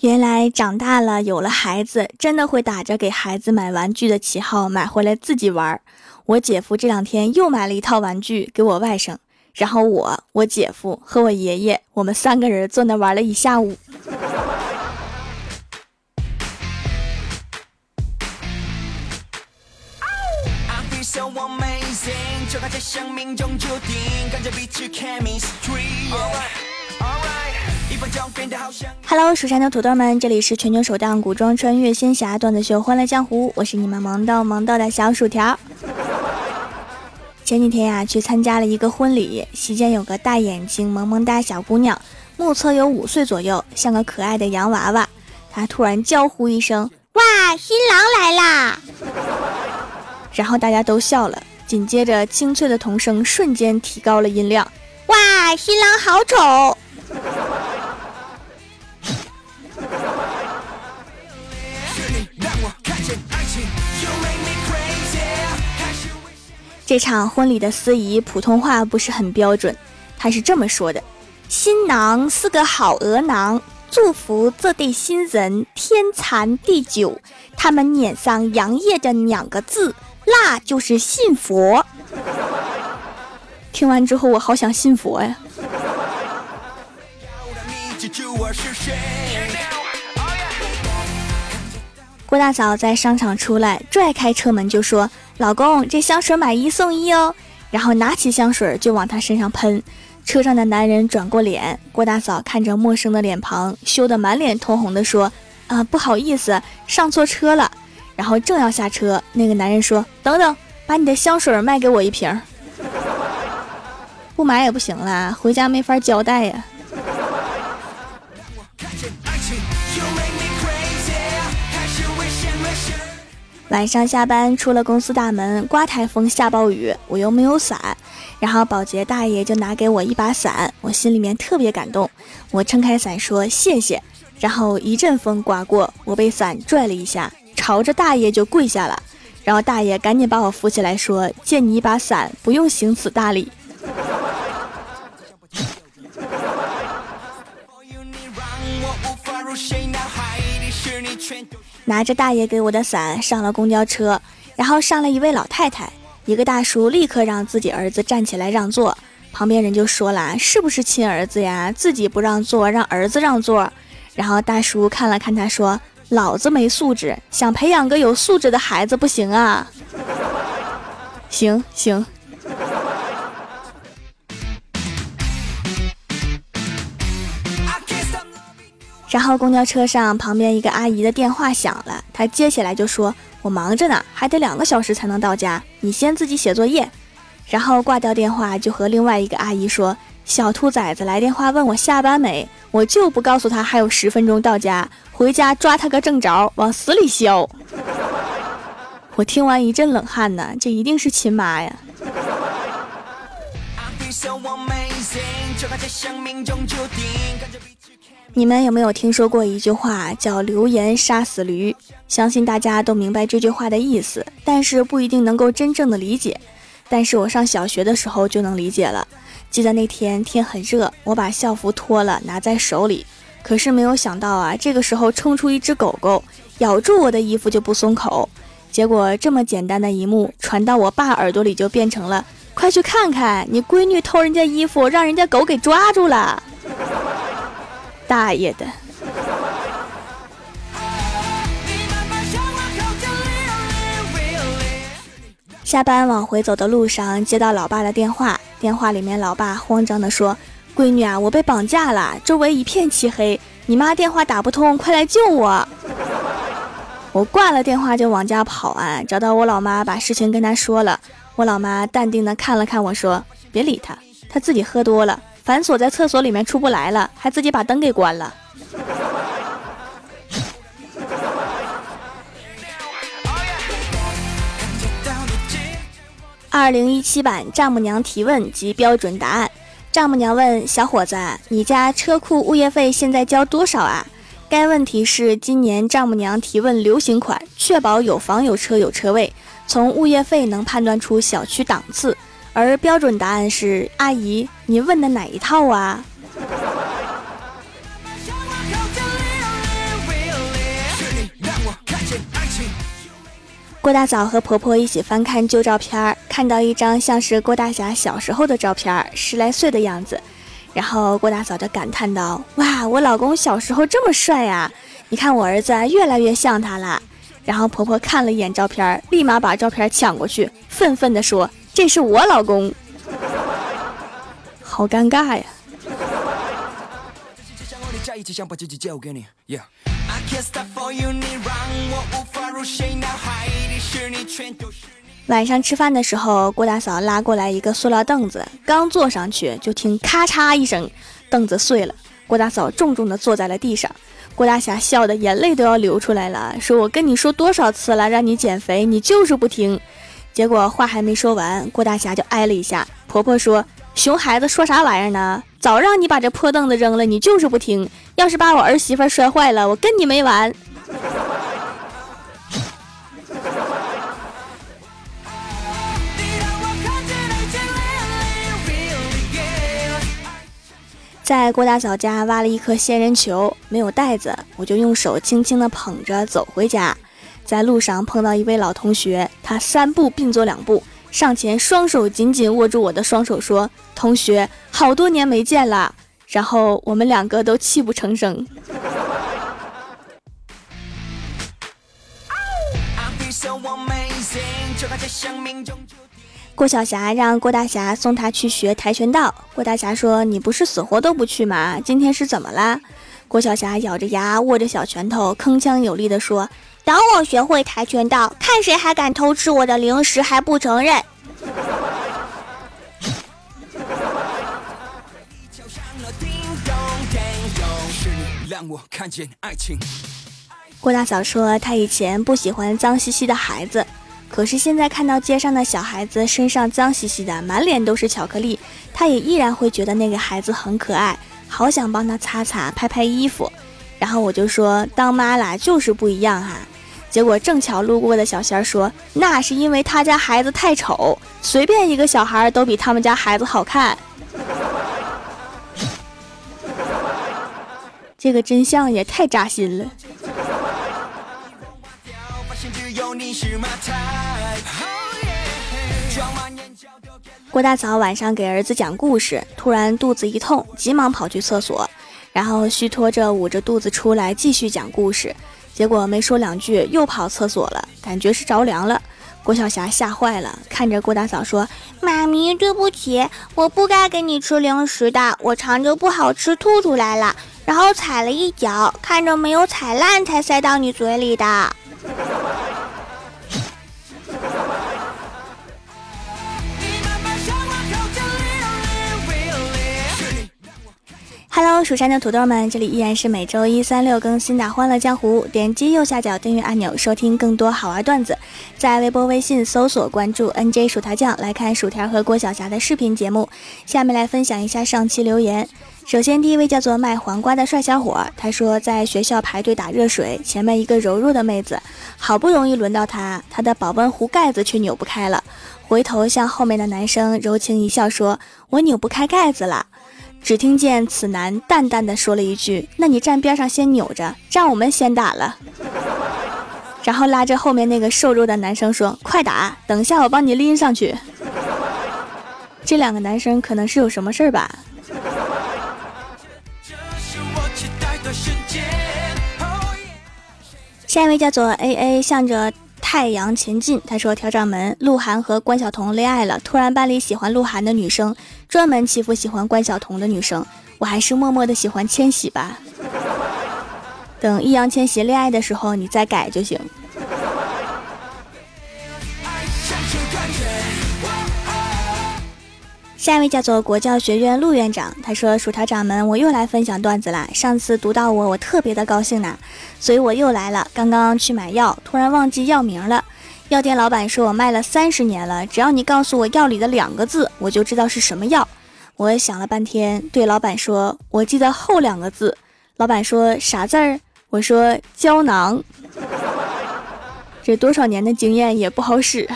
原来长大了有了孩子，真的会打着给孩子买玩具的旗号买回来自己玩。我姐夫这两天又买了一套玩具给我外甥，然后我、我姐夫和我爷爷，我们三个人坐那玩了一下午。Hello，蜀山的土豆们，这里是全球首档古装穿越仙侠段子秀《欢乐江湖》，我是你们萌豆萌豆的小薯条。前几天呀，去参加了一个婚礼，席间有个大眼睛、萌萌哒小姑娘，目测有五岁左右，像个可爱的洋娃娃。她突然叫呼一声：“哇，新郎来啦！”然后大家都笑了，紧接着清脆的童声瞬间提高了音量：“哇，新郎好丑！”这场婚礼的司仪普通话不是很标准，他是这么说的：“新郎是个好额郎，祝福这对新人天长地久。他们脸上洋溢着两个字，那就是信佛。”听完之后，我好想信佛呀。记住我是谁郭大嫂在商场出来，拽开车门就说：“老公，这香水买一送一哦。”然后拿起香水就往他身上喷。车上的男人转过脸，郭大嫂看着陌生的脸庞，羞得满脸通红的说：“啊，不好意思，上错车了。”然后正要下车，那个男人说：“等等，把你的香水卖给我一瓶。” 不买也不行了，回家没法交代呀。晚上下班出了公司大门，刮台风下暴雨，我又没有伞，然后保洁大爷就拿给我一把伞，我心里面特别感动，我撑开伞说谢谢，然后一阵风刮过，我被伞拽了一下，朝着大爷就跪下了，然后大爷赶紧把我扶起来说借你一把伞，不用行此大礼。拿着大爷给我的伞上了公交车，然后上了一位老太太，一个大叔立刻让自己儿子站起来让座，旁边人就说了：“是不是亲儿子呀？自己不让座，让儿子让座。”然后大叔看了看他说：“老子没素质，想培养个有素质的孩子不行啊？”行 行。然后公交车上，旁边一个阿姨的电话响了，她接起来就说：“我忙着呢，还得两个小时才能到家，你先自己写作业。”然后挂掉电话，就和另外一个阿姨说：“小兔崽子来电话问我下班没，我就不告诉他还有十分钟到家，回家抓他个正着，往死里削。”我听完一阵冷汗呢，这一定是亲妈呀。你们有没有听说过一句话叫“流言杀死驴”？相信大家都明白这句话的意思，但是不一定能够真正的理解。但是我上小学的时候就能理解了。记得那天天很热，我把校服脱了拿在手里，可是没有想到啊，这个时候冲出一只狗狗，咬住我的衣服就不松口。结果这么简单的一幕传到我爸耳朵里，就变成了：“快去看看，你闺女偷人家衣服，让人家狗给抓住了。”大爷的！下班往回走的路上，接到老爸的电话，电话里面老爸慌张的说：“闺女啊，我被绑架了，周围一片漆黑，你妈电话打不通，快来救我！”我挂了电话就往家跑啊，找到我老妈，把事情跟她说了。我老妈淡定的看了看我说：“别理他，他自己喝多了。”反锁在厕所里面出不来了，还自己把灯给关了。二零一七版丈母娘提问及标准答案。丈母娘问小伙子：“你家车库物业费现在交多少啊？”该问题是今年丈母娘提问流行款，确保有房有车有车位，从物业费能判断出小区档次。而标准答案是阿姨，你问的哪一套啊？郭大嫂和婆婆一起翻看旧照片，看到一张像是郭大侠小时候的照片，十来岁的样子。然后郭大嫂就感叹道，哇，我老公小时候这么帅呀，你看我儿子越来越像他啦。然后婆婆看了一眼照片，立马把照片抢过去，愤愤地说。这是我老公。”好尴尬呀！晚上吃饭的时候，郭大嫂拉过来一个塑料凳子，刚坐上去就听咔嚓一声，凳子碎了。郭大嫂重重的坐在了地上。郭大侠笑的眼泪都要流出来了，说：“我跟你说多少次了，让你减肥，你就是不听。”结果话还没说完，郭大侠就挨了一下。婆婆说：“熊孩子说啥玩意儿呢？早让你把这破凳子扔了，你就是不听。要是把我儿媳妇摔坏了，我跟你没完。”在郭大嫂家挖了一颗仙人球，没有袋子，我就用手轻轻地捧着走回家。在路上碰到一位老同学，他三步并作两步上前，双手紧紧握住我的双手，说：“同学，好多年没见了。”然后我们两个都泣不成声。郭晓霞让郭大侠送她去学跆拳道。郭大侠说：“你不是死活都不去吗？今天是怎么啦？”郭晓霞咬着牙，握着小拳头，铿锵有力地说：“等我学会跆拳道，看谁还敢偷吃我的零食还不承认。”郭大嫂说：“她以前不喜欢脏兮兮的孩子。”可是现在看到街上的小孩子身上脏兮兮的，满脸都是巧克力，她也依然会觉得那个孩子很可爱，好想帮他擦擦、拍拍衣服。然后我就说，当妈啦就是不一样哈。结果正巧路过的小仙儿说，那是因为他家孩子太丑，随便一个小孩都比他们家孩子好看。这个真相也太扎心了。郭大嫂晚上给儿子讲故事，突然肚子一痛，急忙跑去厕所，然后虚脱着捂着肚子出来继续讲故事。结果没说两句又跑厕所了，感觉是着凉了。郭晓霞吓坏了，看着郭大嫂说：“妈咪，对不起，我不该给你吃零食的，我尝着不好吃吐出来了，然后踩了一脚，看着没有踩烂才塞到你嘴里的。” Hello，蜀山的土豆们，这里依然是每周一、三、六更新的《欢乐江湖》。点击右下角订阅按钮，收听更多好玩段子。在微博、微信搜索关注 “nj 薯条酱”，来看薯条和郭晓霞的视频节目。下面来分享一下上期留言。首先，第一位叫做卖黄瓜的帅小伙，他说在学校排队打热水，前面一个柔弱的妹子，好不容易轮到他，他的保温壶盖子却扭不开了，回头向后面的男生柔情一笑，说：“我扭不开盖子了。”只听见此男淡淡的说了一句：“那你站边上先扭着，让我们先打了。”然后拉着后面那个瘦弱的男生说：“快打，等一下我帮你拎上去。”这两个男生可能是有什么事儿吧？下一位叫做 A A，向着。太阳前进，他说：“调掌门，鹿晗和关晓彤恋爱了。突然班里喜欢鹿晗的女生专门欺负喜欢关晓彤的女生，我还是默默的喜欢千玺吧。等易烊千玺恋爱的时候，你再改就行。”下一位叫做国教学院陆院长，他说：“薯条掌门，我又来分享段子啦。上次读到我，我特别的高兴呢，所以我又来了。刚刚去买药，突然忘记药名了。药店老板说我卖了三十年了，只要你告诉我药里的两个字，我就知道是什么药。我想了半天，对老板说：我记得后两个字。老板说啥字儿？我说胶囊。这多少年的经验也不好使。”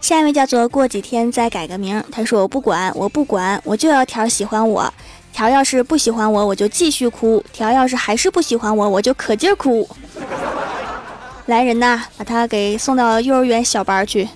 下一位叫做过几天再改个名，他说我不管，我不管，我就要条喜欢我，条要是不喜欢我，我就继续哭；条要是还是不喜欢我，我就可劲儿哭。来人呐，把他给送到幼儿园小班去。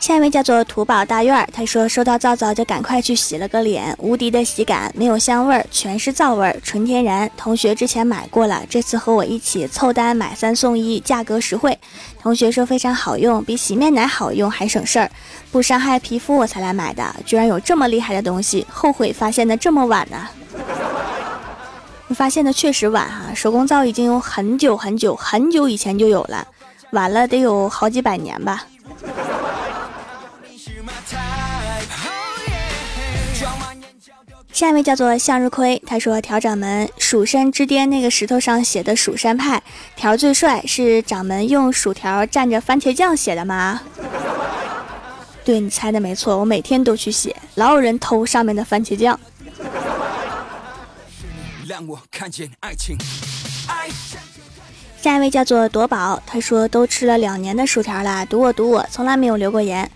下一位叫做土宝大院儿，他说收到皂皂就赶快去洗了个脸，无敌的喜感，没有香味儿，全是皂味儿，纯天然。同学之前买过了，这次和我一起凑单买三送一，价格实惠。同学说非常好用，比洗面奶好用，还省事儿，不伤害皮肤，我才来买的。居然有这么厉害的东西，后悔发现的这么晚呢。你发现的确实晚哈，手工皂已经有很久很久很久以前就有了，晚了得有好几百年吧。下一位叫做向日葵，他说：“条掌门，蜀山之巅那个石头上写的蜀山派，条最帅，是掌门用薯条蘸着番茄酱写的吗？”对你猜的没错，我每天都去写，老有人偷上面的番茄酱。下一位叫做夺宝，他说：“都吃了两年的薯条了，赌我赌我，从来没有留过言。”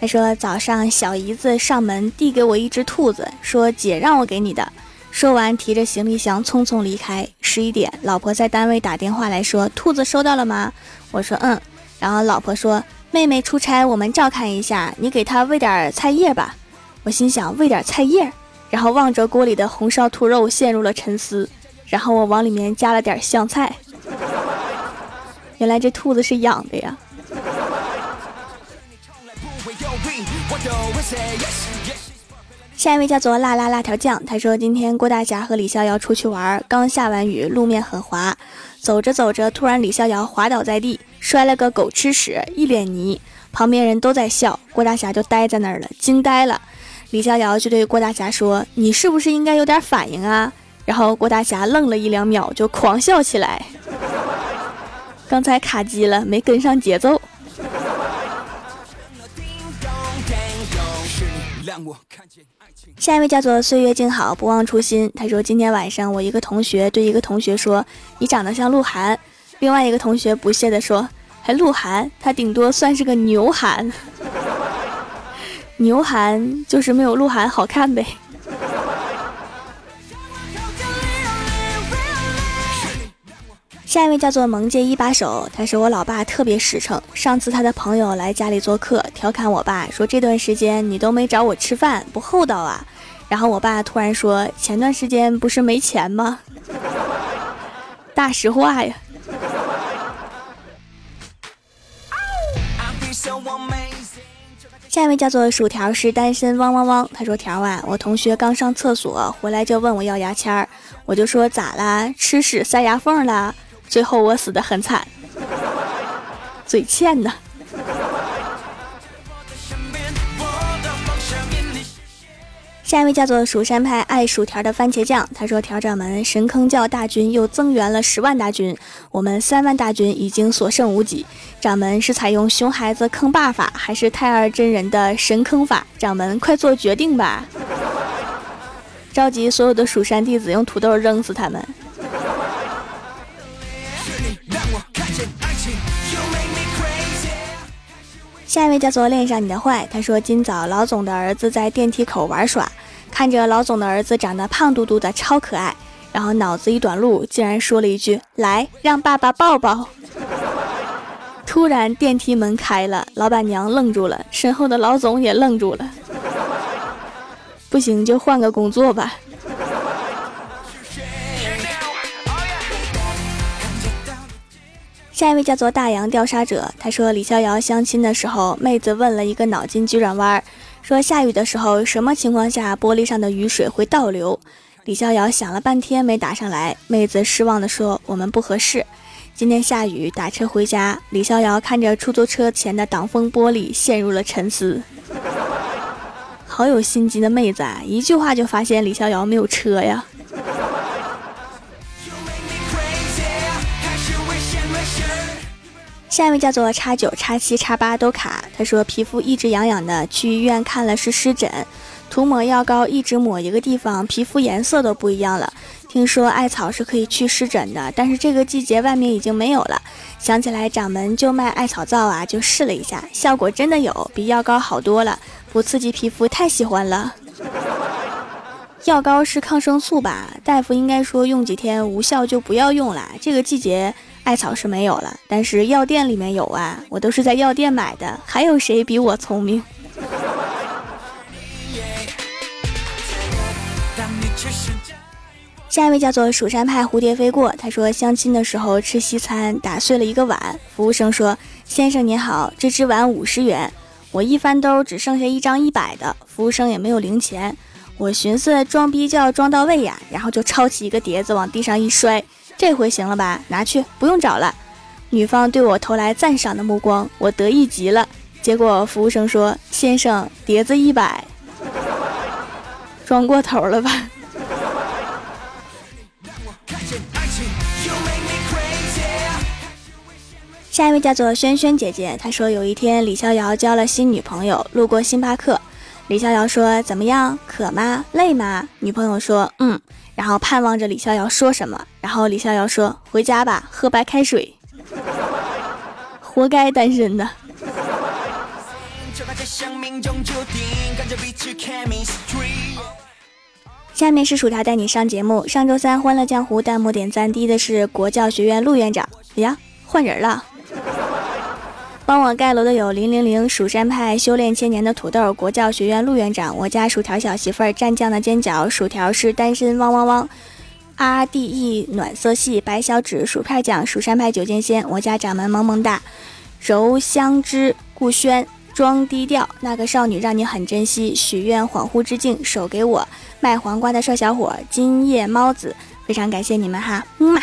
他说：“早上小姨子上门递给我一只兔子，说姐让我给你的。”说完，提着行李箱匆匆离开。十一点，老婆在单位打电话来说：“兔子收到了吗？”我说：“嗯。”然后老婆说：“妹妹出差，我们照看一下，你给她喂点菜叶吧。”我心想：喂点菜叶，然后望着锅里的红烧兔肉，陷入了沉思。然后我往里面加了点香菜。原来这兔子是养的呀。下一位叫做辣辣辣条酱，他说今天郭大侠和李逍遥出去玩，刚下完雨，路面很滑，走着走着，突然李逍遥滑倒在地，摔了个狗吃屎，一脸泥，旁边人都在笑，郭大侠就呆在那儿了，惊呆了。李逍遥就对郭大侠说：“你是不是应该有点反应啊？”然后郭大侠愣了一两秒，就狂笑起来。刚才卡机了，没跟上节奏。下一位叫做岁月静好，不忘初心。他说：“今天晚上，我一个同学对一个同学说，你长得像鹿晗。另外一个同学不屑地说，还鹿晗，他顶多算是个牛晗。牛晗就是没有鹿晗好看呗。”下一位叫做萌界一把手，他说我老爸特别实诚。上次他的朋友来家里做客，调侃我爸说：“这段时间你都没找我吃饭，不厚道啊。”然后我爸突然说：“前段时间不是没钱吗？” 大实话呀。下一位叫做薯条是单身汪汪汪，他说：“条啊，我同学刚上厕所回来就问我要牙签儿，我就说咋啦？吃屎塞牙缝了。”最后我死的很惨，嘴欠呢。下一位叫做蜀山派爱薯条的番茄酱，他说：“调掌门神坑教大军又增援了十万大军，我们三万大军已经所剩无几。掌门是采用熊孩子坑爸法，还是太二真人的神坑法？掌门快做决定吧！召集所有的蜀山弟子，用土豆扔死他们。”下一位叫做恋上你的坏，他说今早老总的儿子在电梯口玩耍，看着老总的儿子长得胖嘟嘟的，超可爱，然后脑子一短路，竟然说了一句：“来，让爸爸抱抱。” 突然电梯门开了，老板娘愣住了，身后的老总也愣住了。不行就换个工作吧。下一位叫做大洋调查者，他说李逍遥相亲的时候，妹子问了一个脑筋急转弯，说下雨的时候什么情况下玻璃上的雨水会倒流？李逍遥想了半天没答上来，妹子失望的说我们不合适。今天下雨打车回家，李逍遥看着出租车前的挡风玻璃陷入了沉思。好有心机的妹子啊，一句话就发现李逍遥没有车呀。下一位叫做叉九叉七叉八都卡，他说皮肤一直痒痒的，去医院看了是湿疹，涂抹药膏一直抹一个地方，皮肤颜色都不一样了。听说艾草是可以去湿疹的，但是这个季节外面已经没有了。想起来掌门就卖艾草皂啊，就试了一下，效果真的有，比药膏好多了，不刺激皮肤，太喜欢了。药膏是抗生素吧？大夫应该说用几天无效就不要用了。这个季节艾草是没有了，但是药店里面有啊，我都是在药店买的。还有谁比我聪明？下一位叫做蜀山派蝴蝶飞过，他说相亲的时候吃西餐打碎了一个碗，服务生说：“先生您好，这只碗五十元。”我一翻兜只剩下一张一百的，服务生也没有零钱。我寻思装逼就要装到位呀，然后就抄起一个碟子往地上一摔，这回行了吧？拿去，不用找了。女方对我投来赞赏的目光，我得意极了。结果服务生说：“先生，碟子一百，装过头了吧？”下一位叫做轩轩姐姐，她说有一天李逍遥交了新女朋友，路过星巴克。李逍遥说：“怎么样？渴吗？累吗？”女朋友说：“嗯。”然后盼望着李逍遥说什么。然后李逍遥说：“回家吧，喝白开水。”活该单身的。下面是薯条带你上节目。上周三《欢乐江湖》弹幕点赞低的是国教学院陆院长。呀，换人了。帮我盖楼的有零零零蜀山派修炼千年的土豆国教学院陆院长，我家薯条小媳妇儿蘸酱的煎饺，薯条是单身汪汪汪，R D E 暖色系白小指薯片酱蜀山派九剑仙，我家掌门萌萌哒，柔香之顾轩装低调，那个少女让你很珍惜，许愿恍惚之境手给我卖黄瓜的帅小伙今夜猫子，非常感谢你们哈，木马。